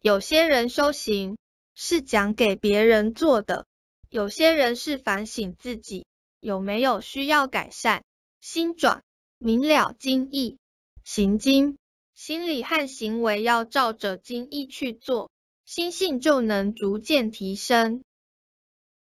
有些人修行是讲给别人做的有些人是反省自己有没有需要改善心转明了经意行经心理和行为要照着经意去做心性就能逐渐提升。